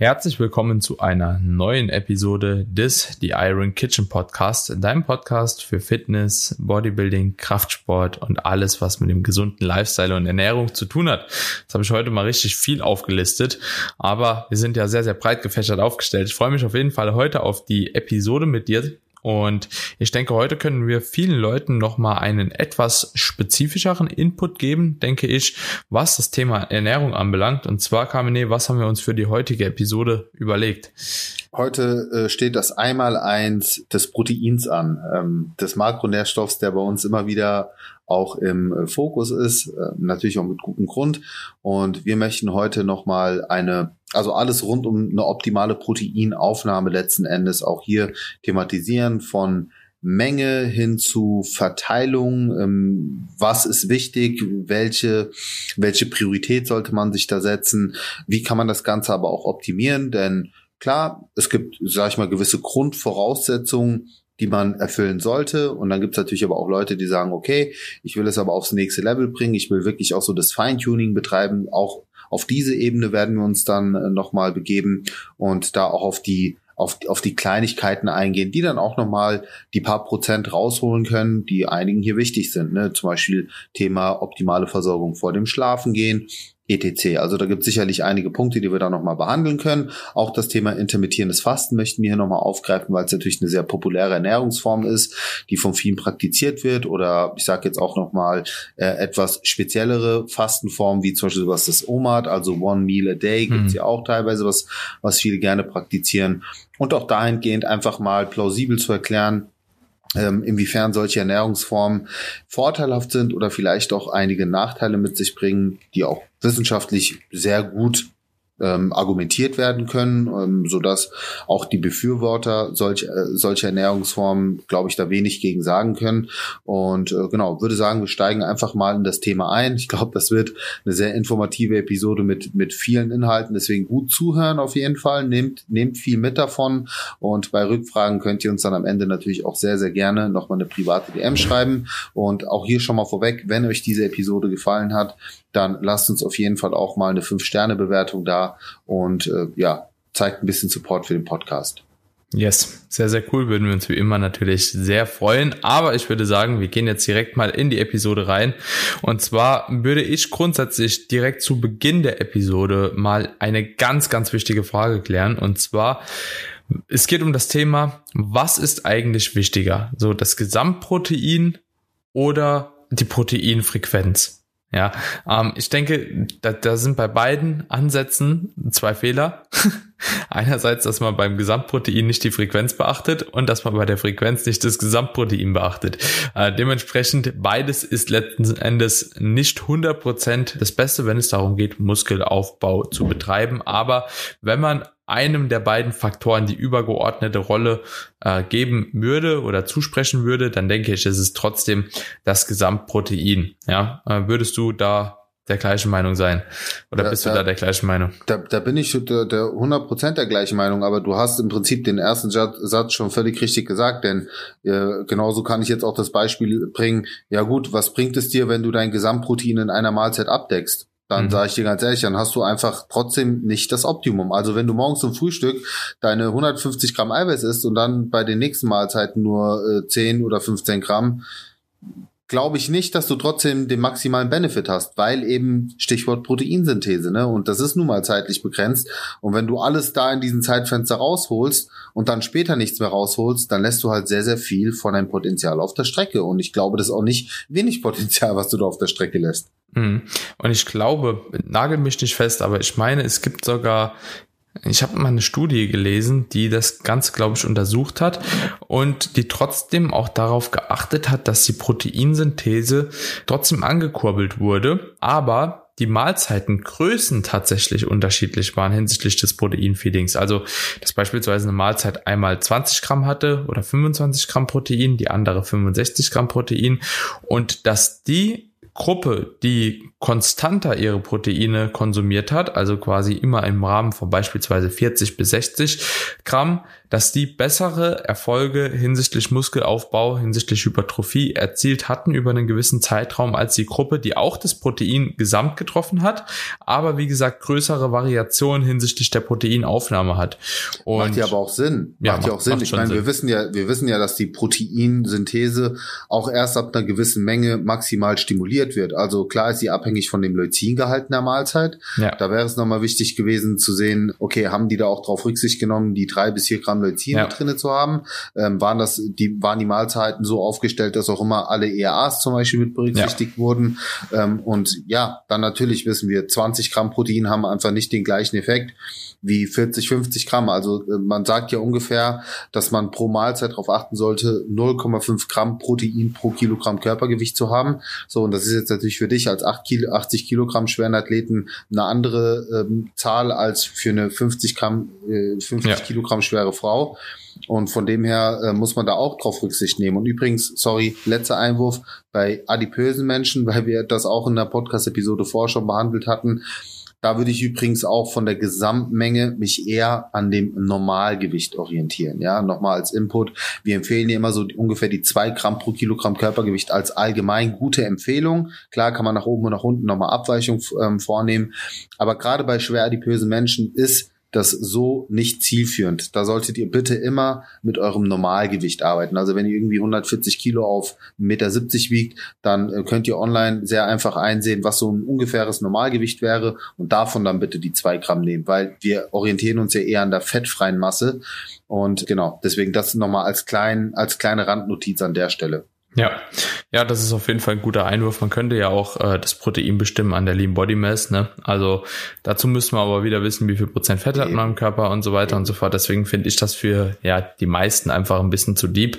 Herzlich willkommen zu einer neuen Episode des The Iron Kitchen Podcast, deinem Podcast für Fitness, Bodybuilding, Kraftsport und alles, was mit dem gesunden Lifestyle und Ernährung zu tun hat. Jetzt habe ich heute mal richtig viel aufgelistet, aber wir sind ja sehr, sehr breit gefächert aufgestellt. Ich freue mich auf jeden Fall heute auf die Episode mit dir, und ich denke, heute können wir vielen Leuten nochmal einen etwas spezifischeren Input geben, denke ich, was das Thema Ernährung anbelangt. Und zwar, Kamine, was haben wir uns für die heutige Episode überlegt? Heute äh, steht das Einmaleins des Proteins an, ähm, des Makronährstoffs, der bei uns immer wieder auch im äh, Fokus ist, äh, natürlich auch mit gutem Grund. Und wir möchten heute nochmal eine, also alles rund um eine optimale Proteinaufnahme letzten Endes auch hier thematisieren von Menge hin zu Verteilung, ähm, was ist wichtig, welche, welche Priorität sollte man sich da setzen, wie kann man das Ganze aber auch optimieren, denn klar, es gibt, sag ich mal, gewisse Grundvoraussetzungen, die man erfüllen sollte. Und dann gibt es natürlich aber auch Leute, die sagen, okay, ich will es aber aufs nächste Level bringen, ich will wirklich auch so das Feintuning betreiben. Auch auf diese Ebene werden wir uns dann äh, nochmal begeben und da auch auf die auf, auf die Kleinigkeiten eingehen, die dann auch nochmal die paar Prozent rausholen können, die einigen hier wichtig sind. Ne? Zum Beispiel Thema optimale Versorgung vor dem Schlafengehen, etc. Also da gibt es sicherlich einige Punkte, die wir da nochmal behandeln können. Auch das Thema intermittierendes Fasten möchten wir hier nochmal aufgreifen, weil es natürlich eine sehr populäre Ernährungsform ist, die von vielen praktiziert wird. Oder ich sage jetzt auch nochmal äh, etwas speziellere Fastenformen, wie zum Beispiel was das OMAD, also One Meal a Day, gibt es mhm. ja auch teilweise, was, was viele gerne praktizieren. Und auch dahingehend einfach mal plausibel zu erklären, ähm, inwiefern solche Ernährungsformen vorteilhaft sind oder vielleicht auch einige Nachteile mit sich bringen, die auch wissenschaftlich sehr gut ähm, argumentiert werden können, ähm, so dass auch die Befürworter solch, äh, solcher Ernährungsformen, glaube ich, da wenig gegen sagen können. Und äh, genau, würde sagen, wir steigen einfach mal in das Thema ein. Ich glaube, das wird eine sehr informative Episode mit, mit vielen Inhalten. Deswegen gut zuhören auf jeden Fall. Nehmt, nehmt viel mit davon. Und bei Rückfragen könnt ihr uns dann am Ende natürlich auch sehr, sehr gerne nochmal eine private DM schreiben. Und auch hier schon mal vorweg, wenn euch diese Episode gefallen hat, dann lasst uns auf jeden Fall auch mal eine 5-Sterne-Bewertung da und äh, ja, zeigt ein bisschen Support für den Podcast. Yes, sehr, sehr cool. Würden wir uns wie immer natürlich sehr freuen. Aber ich würde sagen, wir gehen jetzt direkt mal in die Episode rein. Und zwar würde ich grundsätzlich direkt zu Beginn der Episode mal eine ganz, ganz wichtige Frage klären. Und zwar, es geht um das Thema, was ist eigentlich wichtiger? So das Gesamtprotein oder die Proteinfrequenz? Ja, ähm, ich denke, da, da sind bei beiden Ansätzen zwei Fehler. Einerseits, dass man beim Gesamtprotein nicht die Frequenz beachtet und dass man bei der Frequenz nicht das Gesamtprotein beachtet. Äh, dementsprechend, beides ist letzten Endes nicht 100% das Beste, wenn es darum geht, Muskelaufbau zu betreiben. Aber wenn man einem der beiden Faktoren die übergeordnete Rolle äh, geben würde oder zusprechen würde, dann denke ich, ist es trotzdem das Gesamtprotein. Ja, äh, würdest du da der gleichen Meinung sein? Oder da, bist du da, da, der gleichen Meinung? Da, da bin ich der, der 100% der gleichen Meinung, aber du hast im Prinzip den ersten Satz schon völlig richtig gesagt, denn äh, genauso kann ich jetzt auch das Beispiel bringen, ja gut, was bringt es dir, wenn du dein Gesamtprotein in einer Mahlzeit abdeckst? Dann mhm. sage ich dir ganz ehrlich, dann hast du einfach trotzdem nicht das Optimum. Also wenn du morgens zum Frühstück deine 150 Gramm Eiweiß isst und dann bei den nächsten Mahlzeiten nur äh, 10 oder 15 Gramm, glaube ich nicht, dass du trotzdem den maximalen Benefit hast, weil eben Stichwort Proteinsynthese, ne? Und das ist nun mal zeitlich begrenzt. Und wenn du alles da in diesen Zeitfenster rausholst und dann später nichts mehr rausholst, dann lässt du halt sehr, sehr viel von deinem Potenzial auf der Strecke. Und ich glaube, das ist auch nicht wenig Potenzial, was du da auf der Strecke lässt. Mhm. Und ich glaube, nagel mich nicht fest, aber ich meine, es gibt sogar ich habe mal eine Studie gelesen, die das Ganze, glaube ich, untersucht hat und die trotzdem auch darauf geachtet hat, dass die Proteinsynthese trotzdem angekurbelt wurde, aber die Mahlzeitengrößen tatsächlich unterschiedlich waren hinsichtlich des Proteinfeedings. Also, dass beispielsweise eine Mahlzeit einmal 20 Gramm hatte oder 25 Gramm Protein, die andere 65 Gramm Protein und dass die Gruppe, die konstanter ihre Proteine konsumiert hat, also quasi immer im Rahmen von beispielsweise 40 bis 60 Gramm, dass die bessere Erfolge hinsichtlich Muskelaufbau, hinsichtlich Hypertrophie erzielt hatten über einen gewissen Zeitraum als die Gruppe, die auch das Protein gesamt getroffen hat, aber wie gesagt größere Variationen hinsichtlich der Proteinaufnahme hat. Und macht ja aber auch Sinn. Ja, macht ja auch Sinn. Ich meine, Sinn. wir wissen ja, wir wissen ja, dass die Proteinsynthese auch erst ab einer gewissen Menge maximal stimuliert wird. Also klar ist sie abhängig von dem Leucingehalt in der Mahlzeit. Ja. Da wäre es nochmal wichtig gewesen zu sehen, okay, haben die da auch drauf Rücksicht genommen, die drei bis vier Gramm Leucin ja. drinne zu haben? Ähm, waren das, die, waren die Mahlzeiten so aufgestellt, dass auch immer alle ERAs zum Beispiel mit berücksichtigt ja. wurden? Ähm, und ja, dann natürlich wissen wir, 20 Gramm Protein haben einfach nicht den gleichen Effekt wie 40, 50 Gramm. Also äh, man sagt ja ungefähr, dass man pro Mahlzeit darauf achten sollte, 0,5 Gramm Protein pro Kilogramm Körpergewicht zu haben. So, und das ist jetzt natürlich für dich als 8 Kilo, 80 Kilogramm schweren Athleten eine andere ähm, Zahl als für eine 50 Gramm, äh, 50 ja. Kilogramm schwere Frau. Und von dem her äh, muss man da auch drauf Rücksicht nehmen. Und übrigens, sorry, letzter Einwurf bei adipösen Menschen, weil wir das auch in der Podcast-Episode vorher schon behandelt hatten. Da würde ich übrigens auch von der Gesamtmenge mich eher an dem Normalgewicht orientieren. Ja, nochmal als Input. Wir empfehlen hier immer so ungefähr die zwei Gramm pro Kilogramm Körpergewicht als allgemein gute Empfehlung. Klar kann man nach oben und nach unten nochmal Abweichung ähm, vornehmen. Aber gerade bei schwer adipösen Menschen ist das so nicht zielführend. Da solltet ihr bitte immer mit eurem Normalgewicht arbeiten. Also wenn ihr irgendwie 140 Kilo auf 1,70 Meter wiegt, dann äh, könnt ihr online sehr einfach einsehen, was so ein ungefähres Normalgewicht wäre und davon dann bitte die zwei Gramm nehmen, weil wir orientieren uns ja eher an der fettfreien Masse. Und genau, deswegen das nochmal als klein, als kleine Randnotiz an der Stelle. Ja, ja, das ist auf jeden Fall ein guter Einwurf. Man könnte ja auch äh, das Protein bestimmen an der Lean Body Mass. Ne? Also dazu müssen wir aber wieder wissen, wie viel Prozent Fett hat man im Körper und so weiter und so fort. Deswegen finde ich das für ja die meisten einfach ein bisschen zu deep.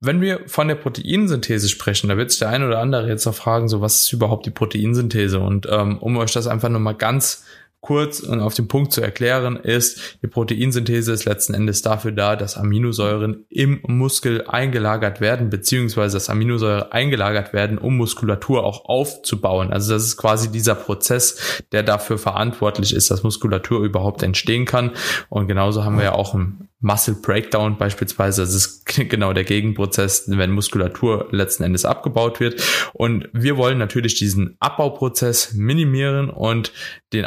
Wenn wir von der Proteinsynthese sprechen, da wird sich der eine oder andere jetzt noch fragen, so was ist überhaupt die Proteinsynthese? Und ähm, um euch das einfach nochmal ganz kurz und auf den Punkt zu erklären, ist, die Proteinsynthese ist letzten Endes dafür da, dass Aminosäuren im Muskel eingelagert werden, beziehungsweise dass Aminosäuren eingelagert werden, um Muskulatur auch aufzubauen. Also das ist quasi dieser Prozess, der dafür verantwortlich ist, dass Muskulatur überhaupt entstehen kann. Und genauso haben wir ja auch im Muscle Breakdown beispielsweise. Das ist genau der Gegenprozess, wenn Muskulatur letzten Endes abgebaut wird. Und wir wollen natürlich diesen Abbauprozess minimieren und den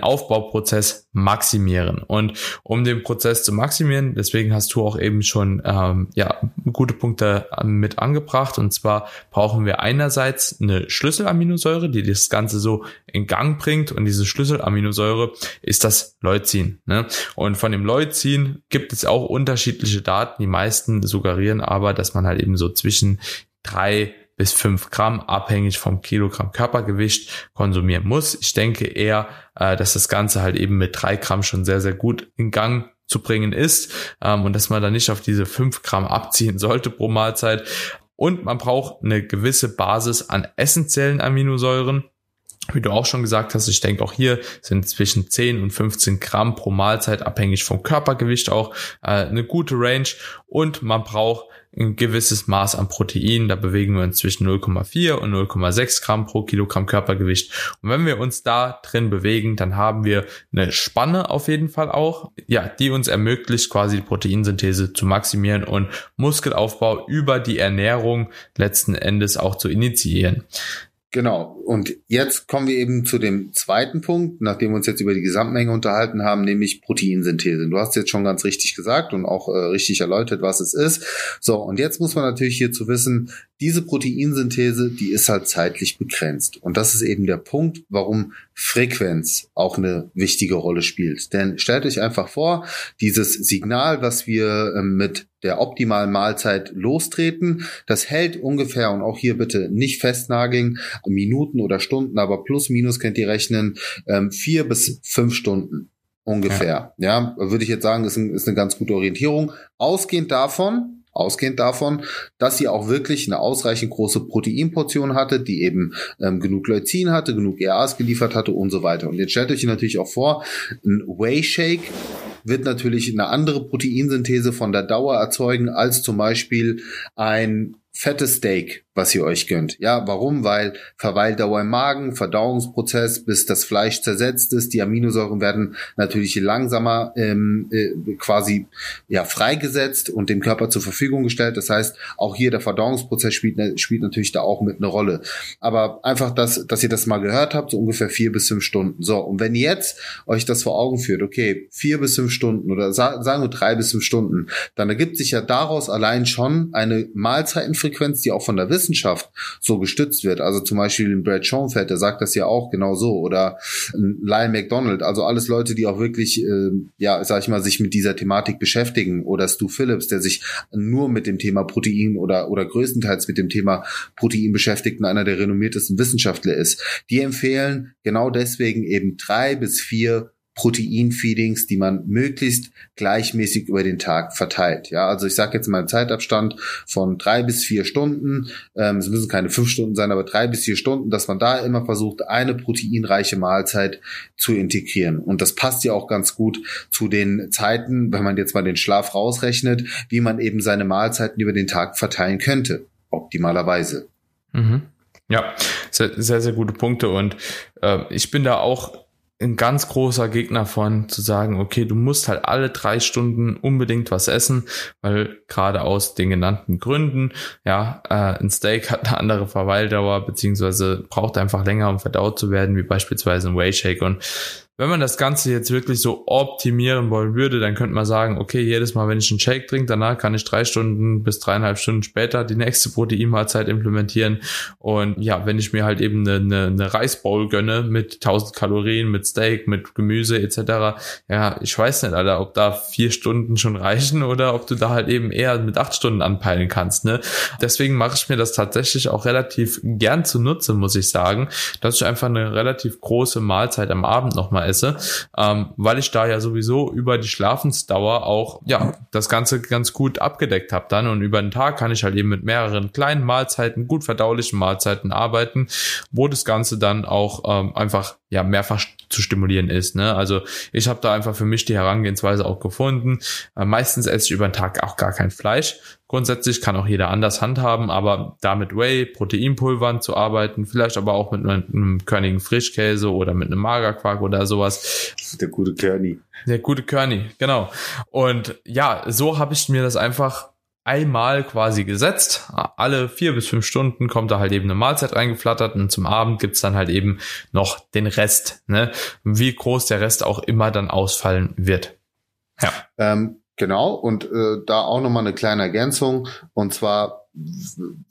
Aufbauprozess maximieren. Und um den Prozess zu maximieren, deswegen hast du auch eben schon ähm, ja gute Punkte mit angebracht. Und zwar brauchen wir einerseits eine Schlüsselaminosäure, die das Ganze so in Gang bringt. Und diese Schlüsselaminosäure ist das Leucin. Ne? Und von dem Leucin gibt es auch unterschiedliche Daten. Die meisten suggerieren aber, dass man halt eben so zwischen drei bis fünf Gramm abhängig vom Kilogramm Körpergewicht konsumieren muss. Ich denke eher, äh, dass das Ganze halt eben mit drei Gramm schon sehr, sehr gut in Gang zu bringen ist ähm, und dass man da nicht auf diese fünf Gramm abziehen sollte pro Mahlzeit. Und man braucht eine gewisse Basis an essentiellen Aminosäuren. Wie du auch schon gesagt hast, ich denke auch hier sind zwischen 10 und 15 Gramm pro Mahlzeit abhängig vom Körpergewicht auch äh, eine gute Range und man braucht ein gewisses Maß an Protein. Da bewegen wir uns zwischen 0,4 und 0,6 Gramm pro Kilogramm Körpergewicht. Und wenn wir uns da drin bewegen, dann haben wir eine Spanne auf jeden Fall auch, ja, die uns ermöglicht, quasi die Proteinsynthese zu maximieren und Muskelaufbau über die Ernährung letzten Endes auch zu initiieren. Genau. Und jetzt kommen wir eben zu dem zweiten Punkt, nachdem wir uns jetzt über die Gesamtmenge unterhalten haben, nämlich Proteinsynthese. Du hast jetzt schon ganz richtig gesagt und auch äh, richtig erläutert, was es ist. So, und jetzt muss man natürlich hierzu wissen, diese Proteinsynthese, die ist halt zeitlich begrenzt. Und das ist eben der Punkt, warum Frequenz auch eine wichtige Rolle spielt. Denn stellt euch einfach vor, dieses Signal, was wir ähm, mit der optimalen Mahlzeit lostreten, das hält ungefähr, und auch hier bitte nicht festnageln, Minuten oder Stunden, aber plus minus könnt ihr rechnen, ähm, vier bis fünf Stunden ungefähr. Ja, ja würde ich jetzt sagen, ist, ein, ist eine ganz gute Orientierung. Ausgehend davon, ausgehend davon, dass sie auch wirklich eine ausreichend große Proteinportion hatte, die eben ähm, genug Leucin hatte, genug ERAs geliefert hatte und so weiter. Und jetzt stellt euch natürlich auch vor, ein Whey Shake wird natürlich eine andere Proteinsynthese von der Dauer erzeugen als zum Beispiel ein fettes Steak, was ihr euch gönnt. Ja, warum? Weil Verweildauer im Magen, Verdauungsprozess, bis das Fleisch zersetzt ist, die Aminosäuren werden natürlich langsamer ähm, äh, quasi ja freigesetzt und dem Körper zur Verfügung gestellt. Das heißt, auch hier der Verdauungsprozess spielt, spielt natürlich da auch mit eine Rolle. Aber einfach, dass, dass ihr das mal gehört habt, so ungefähr vier bis fünf Stunden. So, und wenn jetzt euch das vor Augen führt, okay, vier bis fünf Stunden oder sagen wir drei bis fünf Stunden, dann ergibt sich ja daraus allein schon eine Mahlzeitenfrequenz, die auch von der Wissenschaft so gestützt wird. Also zum Beispiel Brad Schoenfeld, der sagt das ja auch genau so. Oder Lyle McDonald, also alles Leute, die auch wirklich, äh, ja, sag ich mal, sich mit dieser Thematik beschäftigen. Oder Stu Phillips, der sich nur mit dem Thema Protein oder, oder größtenteils mit dem Thema Protein beschäftigt und einer der renommiertesten Wissenschaftler ist. Die empfehlen genau deswegen eben drei bis vier Proteinfeedings, die man möglichst gleichmäßig über den Tag verteilt. Ja, also ich sage jetzt mal einen Zeitabstand von drei bis vier Stunden. Ähm, es müssen keine fünf Stunden sein, aber drei bis vier Stunden, dass man da immer versucht, eine proteinreiche Mahlzeit zu integrieren. Und das passt ja auch ganz gut zu den Zeiten, wenn man jetzt mal den Schlaf rausrechnet, wie man eben seine Mahlzeiten über den Tag verteilen könnte. Optimalerweise. Mhm. Ja, sehr, sehr, gute Punkte. Und äh, ich bin da auch ein ganz großer Gegner von zu sagen, okay, du musst halt alle drei Stunden unbedingt was essen, weil gerade aus den genannten Gründen, ja, äh, ein Steak hat eine andere Verweildauer, beziehungsweise braucht einfach länger, um verdaut zu werden, wie beispielsweise ein Whey Shake. Und wenn man das Ganze jetzt wirklich so optimieren wollen würde, dann könnte man sagen, okay, jedes Mal, wenn ich einen Shake trinke, danach kann ich drei Stunden bis dreieinhalb Stunden später die nächste Proteinmahlzeit implementieren. Und ja, wenn ich mir halt eben eine, eine, eine Reisbowl gönne mit 1000 Kalorien, mit Steak, mit Gemüse etc., ja, ich weiß nicht, Alter, ob da vier Stunden schon reichen oder ob du da halt eben eher mit acht Stunden anpeilen kannst. Ne? Deswegen mache ich mir das tatsächlich auch relativ gern zunutze, muss ich sagen, dass ich einfach eine relativ große Mahlzeit am Abend nochmal esse, ähm, weil ich da ja sowieso über die Schlafensdauer auch ja das Ganze ganz gut abgedeckt habe dann und über den Tag kann ich halt eben mit mehreren kleinen Mahlzeiten, gut verdaulichen Mahlzeiten arbeiten, wo das Ganze dann auch ähm, einfach ja mehrfach zu stimulieren ist. Ne? Also ich habe da einfach für mich die Herangehensweise auch gefunden. Äh, meistens esse ich über den Tag auch gar kein Fleisch. Grundsätzlich kann auch jeder anders handhaben, aber da mit Whey, Proteinpulvern zu arbeiten, vielleicht aber auch mit einem, körnigen Frischkäse oder mit einem Magerquark oder sowas. Der gute Körny. Der gute Körny, genau. Und ja, so habe ich mir das einfach einmal quasi gesetzt. Alle vier bis fünf Stunden kommt da halt eben eine Mahlzeit reingeflattert und zum Abend gibt's dann halt eben noch den Rest. Ne? Wie groß der Rest auch immer dann ausfallen wird. Ja. Ähm, genau, und äh, da auch nochmal eine kleine Ergänzung. Und zwar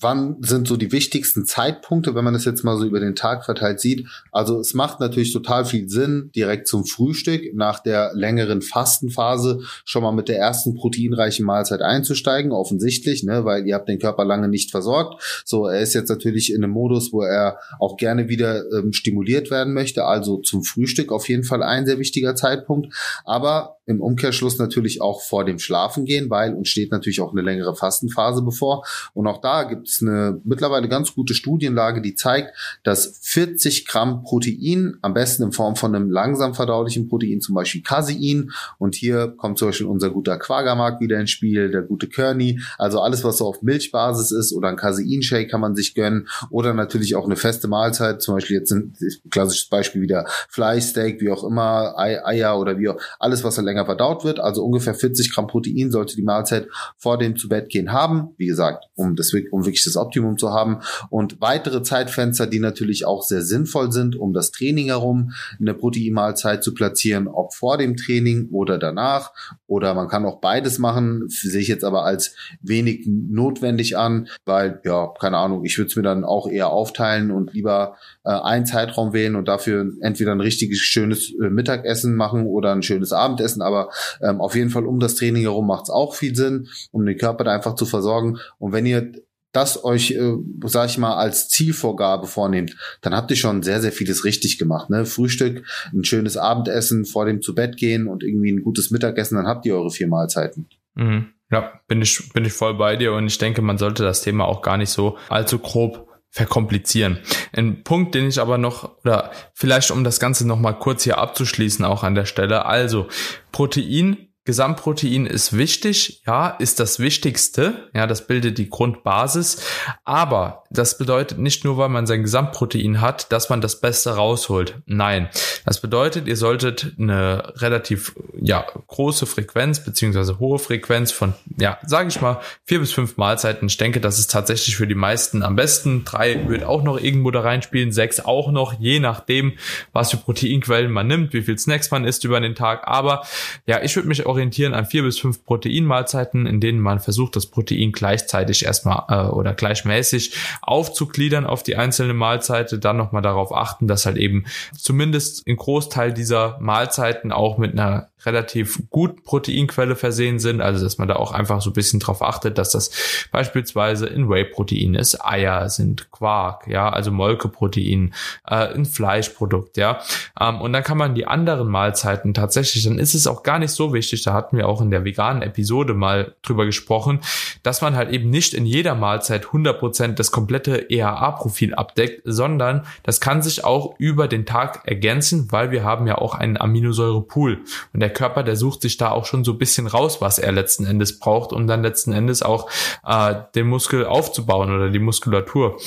wann sind so die wichtigsten Zeitpunkte, wenn man das jetzt mal so über den Tag verteilt sieht? Also es macht natürlich total viel Sinn, direkt zum Frühstück nach der längeren Fastenphase schon mal mit der ersten proteinreichen Mahlzeit einzusteigen, offensichtlich, ne, weil ihr habt den Körper lange nicht versorgt. So, er ist jetzt natürlich in einem Modus, wo er auch gerne wieder ähm, stimuliert werden möchte, also zum Frühstück auf jeden Fall ein sehr wichtiger Zeitpunkt, aber im Umkehrschluss natürlich auch vor dem Schlafen gehen, weil uns steht natürlich auch eine längere Fastenphase bevor. Und auch da gibt es eine mittlerweile ganz gute Studienlage, die zeigt, dass 40 Gramm Protein, am besten in Form von einem langsam verdaulichen Protein, zum Beispiel Casein, und hier kommt zum Beispiel unser guter Quagermark wieder ins Spiel, der gute Kearney, also alles, was so auf Milchbasis ist oder ein Casein-Shake kann man sich gönnen. Oder natürlich auch eine feste Mahlzeit, zum Beispiel jetzt ein klassisches Beispiel wieder Fleischsteak, wie auch immer, Eier oder wie auch, alles, was dann länger verdaut wird, also ungefähr 40 Gramm Protein sollte die Mahlzeit vor dem zu Bett gehen haben. Wie gesagt, um das, um wirklich das Optimum zu haben. Und weitere Zeitfenster, die natürlich auch sehr sinnvoll sind, um das Training herum eine Proteinmahlzeit zu platzieren, ob vor dem Training oder danach. Oder man kann auch beides machen, sehe ich jetzt aber als wenig notwendig an, weil, ja, keine Ahnung, ich würde es mir dann auch eher aufteilen und lieber äh, einen Zeitraum wählen und dafür entweder ein richtiges schönes äh, Mittagessen machen oder ein schönes Abendessen. Aber ähm, auf jeden Fall um das Training herum macht es auch viel Sinn, um den Körper da einfach zu versorgen. Und wenn ihr das euch, äh, sag ich mal, als Zielvorgabe vornehmt, dann habt ihr schon sehr, sehr vieles richtig gemacht. Ne? Frühstück, ein schönes Abendessen, vor dem zu Bett gehen und irgendwie ein gutes Mittagessen, dann habt ihr eure vier Mahlzeiten. Mhm. Ja, bin ich, bin ich voll bei dir und ich denke, man sollte das Thema auch gar nicht so allzu grob verkomplizieren. Ein Punkt, den ich aber noch, oder vielleicht um das Ganze nochmal kurz hier abzuschließen, auch an der Stelle. Also, Protein Gesamtprotein ist wichtig, ja, ist das Wichtigste, ja, das bildet die Grundbasis, aber das bedeutet nicht nur, weil man sein Gesamtprotein hat, dass man das Beste rausholt. Nein, das bedeutet, ihr solltet eine relativ, ja, große Frequenz beziehungsweise hohe Frequenz von, ja, sage ich mal, vier bis fünf Mahlzeiten. Ich denke, das ist tatsächlich für die meisten am besten. Drei wird auch noch irgendwo da reinspielen, sechs auch noch, je nachdem, was für Proteinquellen man nimmt, wie viel Snacks man isst über den Tag. Aber ja, ich würde mich auch orientieren an vier bis fünf Proteinmahlzeiten, in denen man versucht, das Protein gleichzeitig erstmal äh, oder gleichmäßig aufzugliedern auf die einzelne Mahlzeite, dann nochmal darauf achten, dass halt eben zumindest ein Großteil dieser Mahlzeiten auch mit einer relativ guten Proteinquelle versehen sind, also dass man da auch einfach so ein bisschen drauf achtet, dass das beispielsweise in Whey-Protein ist, Eier sind Quark, ja, also Molkeprotein, äh, ein Fleischprodukt, ja, ähm, und dann kann man die anderen Mahlzeiten tatsächlich, dann ist es auch gar nicht so wichtig, da hatten wir auch in der veganen Episode mal drüber gesprochen, dass man halt eben nicht in jeder Mahlzeit 100% das komplette EAA-Profil abdeckt, sondern das kann sich auch über den Tag ergänzen, weil wir haben ja auch einen Aminosäurepool. Und der Körper, der sucht sich da auch schon so ein bisschen raus, was er letzten Endes braucht, um dann letzten Endes auch äh, den Muskel aufzubauen oder die Muskulatur.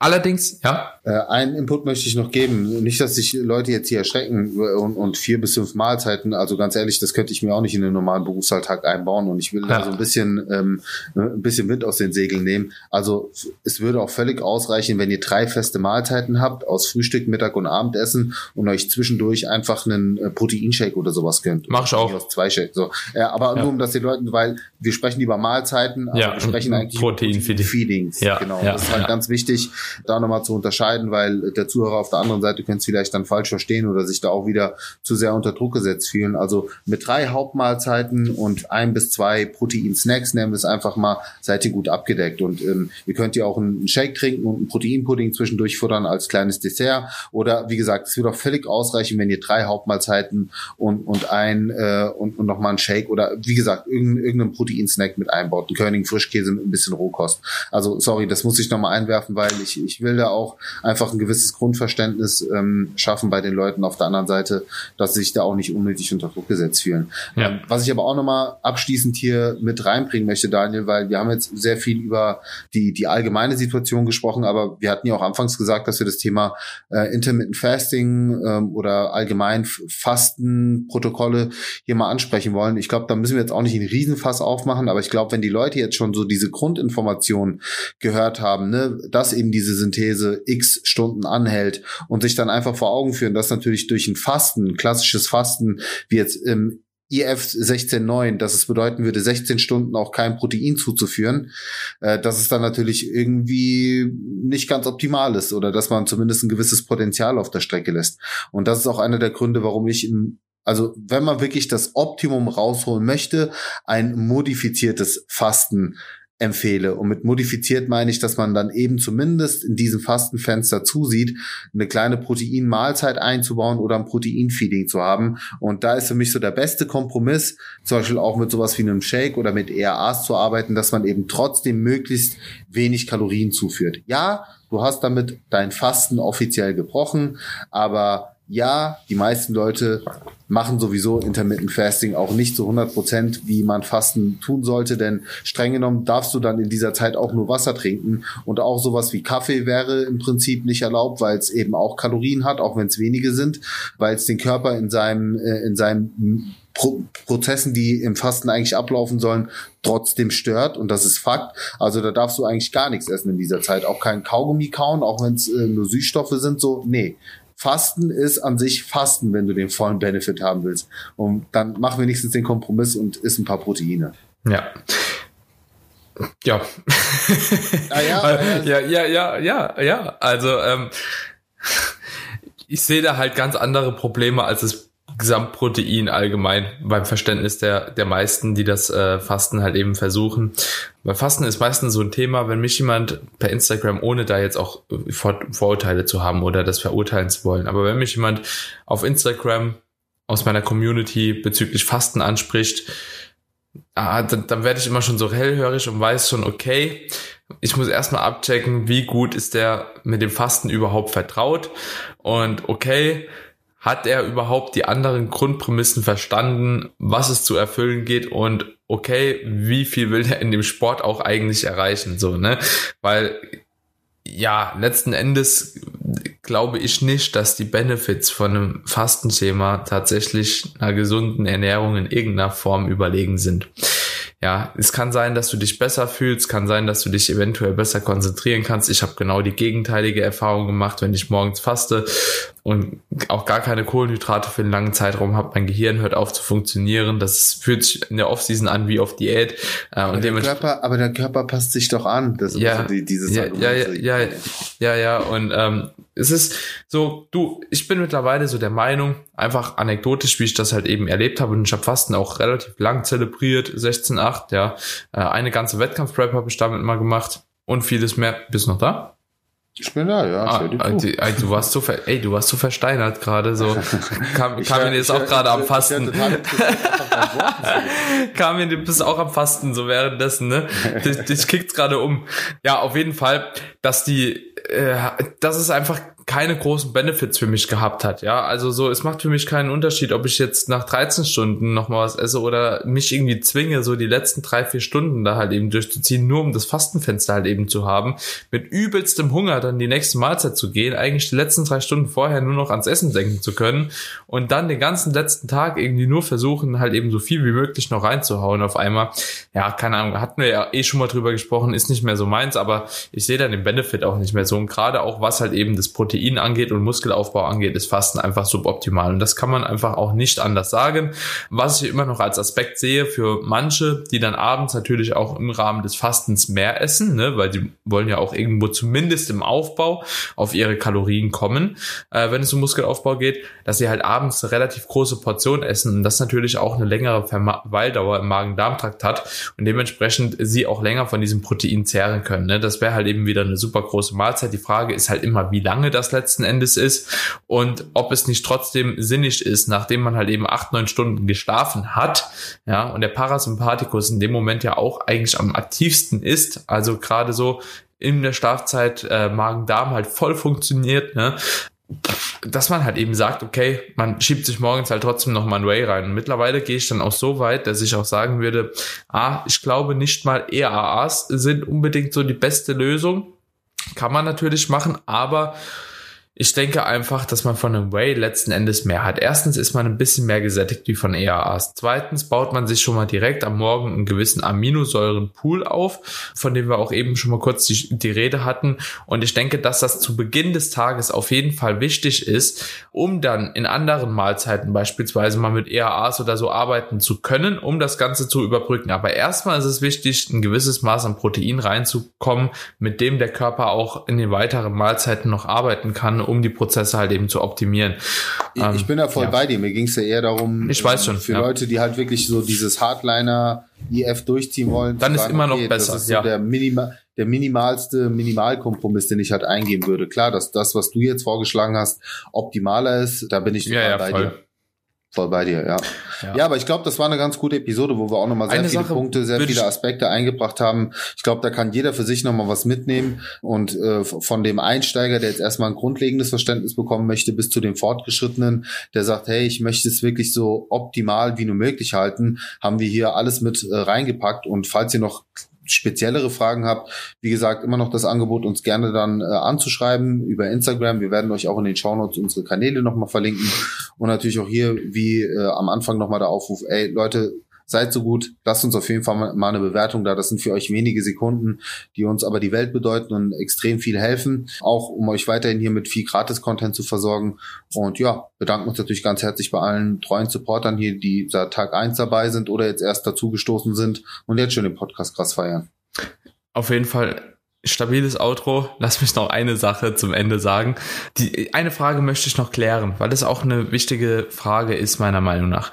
Allerdings, ja. Äh, einen Input möchte ich noch geben. Nicht, dass sich Leute jetzt hier erschrecken und, und vier bis fünf Mahlzeiten. Also ganz ehrlich, das könnte ich mir auch nicht in den normalen Berufsalltag einbauen. Und ich will ja. da so ein bisschen, ähm, ein bisschen Wind aus den Segeln nehmen. Also es würde auch völlig ausreichen, wenn ihr drei feste Mahlzeiten habt aus Frühstück, Mittag und Abendessen und euch zwischendurch einfach einen äh, Proteinshake oder sowas gönnt. Mach ich auch. Aus zwei Shake. So. Ja, aber ja. nur um das den Leuten, weil wir sprechen über Mahlzeiten, aber ja, wir sprechen eigentlich Protein über Protein Feedings. Ja, genau. das ist halt ganz wichtig da nochmal zu unterscheiden, weil der Zuhörer auf der anderen Seite könnte es vielleicht dann falsch verstehen oder sich da auch wieder zu sehr unter Druck gesetzt fühlen. Also mit drei Hauptmahlzeiten und ein bis zwei Protein-Snacks, nehmen wir es einfach mal, seid ihr gut abgedeckt. Und ähm, ihr könnt ja auch einen Shake trinken und einen Proteinpudding zwischendurch futtern als kleines Dessert. Oder wie gesagt, es wird auch völlig ausreichen, wenn ihr drei Hauptmahlzeiten und, und ein äh, und, und nochmal einen Shake oder wie gesagt, irgendeinen, irgendeinen Protein-Snack mit einbaut. Ein Körning Frischkäse mit ein bisschen Rohkost. Also sorry, das muss ich nochmal einwerfen, weil ich, ich will da auch einfach ein gewisses Grundverständnis ähm, schaffen bei den Leuten auf der anderen Seite, dass sie sich da auch nicht unnötig unter Druck gesetzt fühlen. Ja. Ähm, was ich aber auch nochmal abschließend hier mit reinbringen möchte, Daniel, weil wir haben jetzt sehr viel über die, die allgemeine Situation gesprochen, aber wir hatten ja auch anfangs gesagt, dass wir das Thema äh, Intermittent Fasting ähm, oder allgemein Fastenprotokolle hier mal ansprechen wollen. Ich glaube, da müssen wir jetzt auch nicht einen Riesenfass aufmachen, aber ich glaube, wenn die Leute jetzt schon so diese Grundinformationen gehört haben, ne, dass eben diese Synthese x Stunden anhält und sich dann einfach vor Augen führen, dass natürlich durch ein Fasten, klassisches Fasten, wie jetzt im IF 16.9, dass es bedeuten würde, 16 Stunden auch kein Protein zuzuführen, äh, dass es dann natürlich irgendwie nicht ganz optimal ist oder dass man zumindest ein gewisses Potenzial auf der Strecke lässt. Und das ist auch einer der Gründe, warum ich in also wenn man wirklich das Optimum rausholen möchte, ein modifiziertes Fasten empfehle. Und mit modifiziert meine ich, dass man dann eben zumindest in diesem Fastenfenster zusieht, eine kleine Proteinmahlzeit einzubauen oder ein Proteinfeeding zu haben. Und da ist für mich so der beste Kompromiss, zum Beispiel auch mit sowas wie einem Shake oder mit ERAs zu arbeiten, dass man eben trotzdem möglichst wenig Kalorien zuführt. Ja, du hast damit dein Fasten offiziell gebrochen, aber ja, die meisten Leute machen sowieso Intermittent Fasting auch nicht zu 100 Prozent, wie man Fasten tun sollte, denn streng genommen darfst du dann in dieser Zeit auch nur Wasser trinken und auch sowas wie Kaffee wäre im Prinzip nicht erlaubt, weil es eben auch Kalorien hat, auch wenn es wenige sind, weil es den Körper in seinem äh, in seinem Pro Prozessen, die im Fasten eigentlich ablaufen sollen, trotzdem stört und das ist Fakt. Also da darfst du eigentlich gar nichts essen in dieser Zeit, auch kein Kaugummi kauen, auch wenn es äh, nur Süßstoffe sind. So, nee, Fasten ist an sich Fasten, wenn du den vollen Benefit haben willst. Und dann mach wenigstens den Kompromiss und isst ein paar Proteine. Ja. Ja. Ah, ja, ja, ja, ja, ja, ja. Also ähm, ich sehe da halt ganz andere Probleme, als es Gesamtprotein allgemein beim Verständnis der, der meisten, die das äh, Fasten halt eben versuchen. Weil Fasten ist meistens so ein Thema, wenn mich jemand per Instagram, ohne da jetzt auch Vor Vorurteile zu haben oder das verurteilen zu wollen, aber wenn mich jemand auf Instagram aus meiner Community bezüglich Fasten anspricht, ah, dann, dann werde ich immer schon so hellhörig und weiß schon, okay, ich muss erstmal abchecken, wie gut ist der mit dem Fasten überhaupt vertraut und okay, hat er überhaupt die anderen Grundprämissen verstanden, was es zu erfüllen geht und okay, wie viel will er in dem Sport auch eigentlich erreichen, so, ne? Weil ja, letzten Endes glaube ich nicht, dass die Benefits von einem Fastenschema tatsächlich einer gesunden Ernährung in irgendeiner Form überlegen sind ja, es kann sein, dass du dich besser fühlst, kann sein, dass du dich eventuell besser konzentrieren kannst. Ich habe genau die gegenteilige Erfahrung gemacht, wenn ich morgens faste und auch gar keine Kohlenhydrate für einen langen Zeitraum habe. Mein Gehirn hört auf zu funktionieren. Das fühlt sich in der Offseason an wie auf Diät. Äh, aber, der Körper, aber der Körper passt sich doch an. Das ja, so die, dieses ja, ja, ja, ja, ja, ja, und ähm, es ist so, du, ich bin mittlerweile so der Meinung, einfach anekdotisch, wie ich das halt eben erlebt habe, und ich habe Fasten auch relativ lang zelebriert, 16, 8, ja. Äh, eine ganze Wettkampfprep habe ich damit mal gemacht und vieles mehr. Bist noch da? Ich bin da, ja. Ah, also, du warst so, ver ey, du warst so versteinert gerade, so kam, kam mir jetzt auch gerade am Fasten. kam mir, du bist auch am Fasten so währenddessen, ne? Dich, dich kickt's gerade um. Ja, auf jeden Fall, dass die, äh, das ist einfach keine großen Benefits für mich gehabt hat. Ja, also so, es macht für mich keinen Unterschied, ob ich jetzt nach 13 Stunden noch mal was esse oder mich irgendwie zwinge, so die letzten drei, vier Stunden da halt eben durchzuziehen, nur um das Fastenfenster halt eben zu haben, mit übelstem Hunger dann die nächste Mahlzeit zu gehen, eigentlich die letzten drei Stunden vorher nur noch ans Essen denken zu können und dann den ganzen letzten Tag irgendwie nur versuchen, halt eben so viel wie möglich noch reinzuhauen auf einmal. Ja, keine Ahnung, hatten wir ja eh schon mal drüber gesprochen, ist nicht mehr so meins, aber ich sehe dann den Benefit auch nicht mehr so und gerade auch was halt eben das Protein Protein angeht und Muskelaufbau angeht, ist Fasten einfach suboptimal. Und das kann man einfach auch nicht anders sagen. Was ich immer noch als Aspekt sehe für manche, die dann abends natürlich auch im Rahmen des Fastens mehr essen, ne, weil die wollen ja auch irgendwo zumindest im Aufbau auf ihre Kalorien kommen, äh, wenn es um Muskelaufbau geht, dass sie halt abends eine relativ große Portion essen und das natürlich auch eine längere Verweildauer im Magen-Darm-Trakt hat und dementsprechend sie auch länger von diesem Protein zehren können. Ne? Das wäre halt eben wieder eine super große Mahlzeit. Die Frage ist halt immer, wie lange das das letzten Endes ist und ob es nicht trotzdem sinnig ist, nachdem man halt eben acht, neun Stunden geschlafen hat, ja, und der Parasympathikus in dem Moment ja auch eigentlich am aktivsten ist, also gerade so in der Schlafzeit äh, Magen-Darm halt voll funktioniert, ne, dass man halt eben sagt, okay, man schiebt sich morgens halt trotzdem noch mal ein Way rein. Und mittlerweile gehe ich dann auch so weit, dass ich auch sagen würde, ah, ich glaube nicht mal EAAs sind unbedingt so die beste Lösung. Kann man natürlich machen, aber ich denke einfach, dass man von einem Whey letzten Endes mehr hat. Erstens ist man ein bisschen mehr gesättigt wie von EAAs. Zweitens baut man sich schon mal direkt am Morgen einen gewissen Aminosäurenpool auf, von dem wir auch eben schon mal kurz die, die Rede hatten. Und ich denke, dass das zu Beginn des Tages auf jeden Fall wichtig ist, um dann in anderen Mahlzeiten beispielsweise mal mit EAAs oder so arbeiten zu können, um das Ganze zu überbrücken. Aber erstmal ist es wichtig, ein gewisses Maß an Protein reinzukommen, mit dem der Körper auch in den weiteren Mahlzeiten noch arbeiten kann um die Prozesse halt eben zu optimieren. Ich, ähm, ich bin da voll ja. bei dir. Mir ging es ja eher darum, ich weiß schon, für ja. Leute, die halt wirklich so dieses Hardliner IF durchziehen wollen. Dann ist sagen, immer noch okay, besser. Das ist so ja. der, Minima, der minimalste Minimalkompromiss, den ich halt eingehen würde. Klar, dass das, was du jetzt vorgeschlagen hast, optimaler ist, da bin ich total ja, bei voll. dir. Voll bei dir, ja. Ja, ja aber ich glaube, das war eine ganz gute Episode, wo wir auch nochmal sehr eine viele Sache Punkte, sehr viele Aspekte eingebracht haben. Ich glaube, da kann jeder für sich nochmal was mitnehmen und äh, von dem Einsteiger, der jetzt erstmal ein grundlegendes Verständnis bekommen möchte, bis zu dem Fortgeschrittenen, der sagt, hey, ich möchte es wirklich so optimal wie nur möglich halten, haben wir hier alles mit äh, reingepackt und falls ihr noch speziellere Fragen habt, wie gesagt, immer noch das Angebot, uns gerne dann äh, anzuschreiben über Instagram. Wir werden euch auch in den Shownotes unsere Kanäle nochmal verlinken. Und natürlich auch hier, wie äh, am Anfang nochmal der Aufruf, ey Leute, seid so gut, lasst uns auf jeden Fall mal eine Bewertung da. Das sind für euch wenige Sekunden, die uns aber die Welt bedeuten und extrem viel helfen, auch um euch weiterhin hier mit viel Gratis-Content zu versorgen. Und ja, bedanken uns natürlich ganz herzlich bei allen treuen Supportern hier, die seit Tag eins dabei sind oder jetzt erst dazugestoßen sind und jetzt schon den Podcast krass feiern. Auf jeden Fall stabiles Outro. Lass mich noch eine Sache zum Ende sagen. Die, eine Frage möchte ich noch klären, weil das auch eine wichtige Frage ist, meiner Meinung nach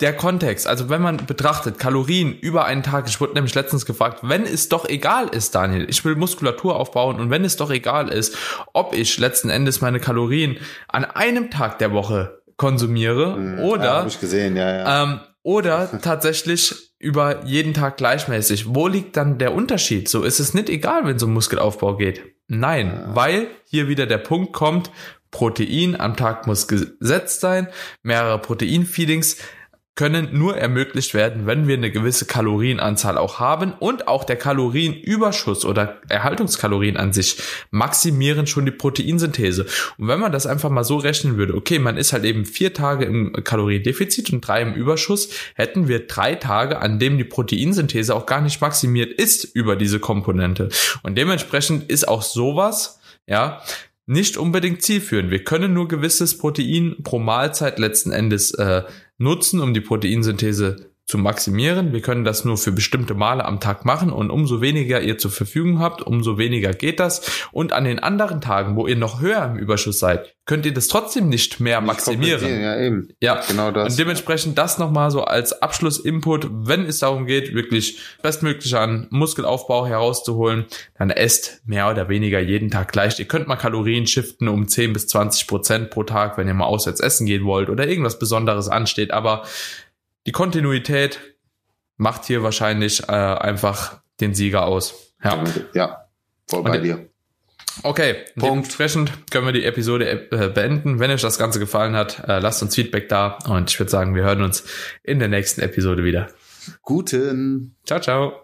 der Kontext, also wenn man betrachtet, Kalorien über einen Tag, ich wurde nämlich letztens gefragt, wenn es doch egal ist, Daniel, ich will Muskulatur aufbauen und wenn es doch egal ist, ob ich letzten Endes meine Kalorien an einem Tag der Woche konsumiere hm, oder ja, gesehen, ja, ja. Ähm, oder tatsächlich über jeden Tag gleichmäßig. Wo liegt dann der Unterschied? So ist es nicht egal, wenn es um Muskelaufbau geht. Nein, weil hier wieder der Punkt kommt, Protein am Tag muss gesetzt sein, mehrere Proteinfeedings können nur ermöglicht werden, wenn wir eine gewisse Kalorienanzahl auch haben und auch der Kalorienüberschuss oder Erhaltungskalorien an sich maximieren schon die Proteinsynthese. Und wenn man das einfach mal so rechnen würde, okay, man ist halt eben vier Tage im Kaloriendefizit und drei im Überschuss, hätten wir drei Tage, an dem die Proteinsynthese auch gar nicht maximiert ist über diese Komponente. Und dementsprechend ist auch sowas, ja, nicht unbedingt zielführend. Wir können nur gewisses Protein pro Mahlzeit letzten Endes äh, nutzen, um die Proteinsynthese zu maximieren. Wir können das nur für bestimmte Male am Tag machen und umso weniger ihr zur Verfügung habt, umso weniger geht das. Und an den anderen Tagen, wo ihr noch höher im Überschuss seid, könnt ihr das trotzdem nicht mehr nicht maximieren. Ja, eben. Ja, genau das. Und dementsprechend das nochmal so als Abschlussinput, wenn es darum geht, wirklich bestmöglich an Muskelaufbau herauszuholen, dann esst mehr oder weniger jeden Tag gleich. Ihr könnt mal Kalorien shiften um 10 bis 20 Prozent pro Tag, wenn ihr mal auswärts essen gehen wollt oder irgendwas Besonderes ansteht. Aber die Kontinuität macht hier wahrscheinlich äh, einfach den Sieger aus. Ja, ja voll bei dir. Okay, Punkt. Dementsprechend können wir die Episode äh, beenden. Wenn euch das Ganze gefallen hat, äh, lasst uns Feedback da und ich würde sagen, wir hören uns in der nächsten Episode wieder. Guten. Ciao, ciao.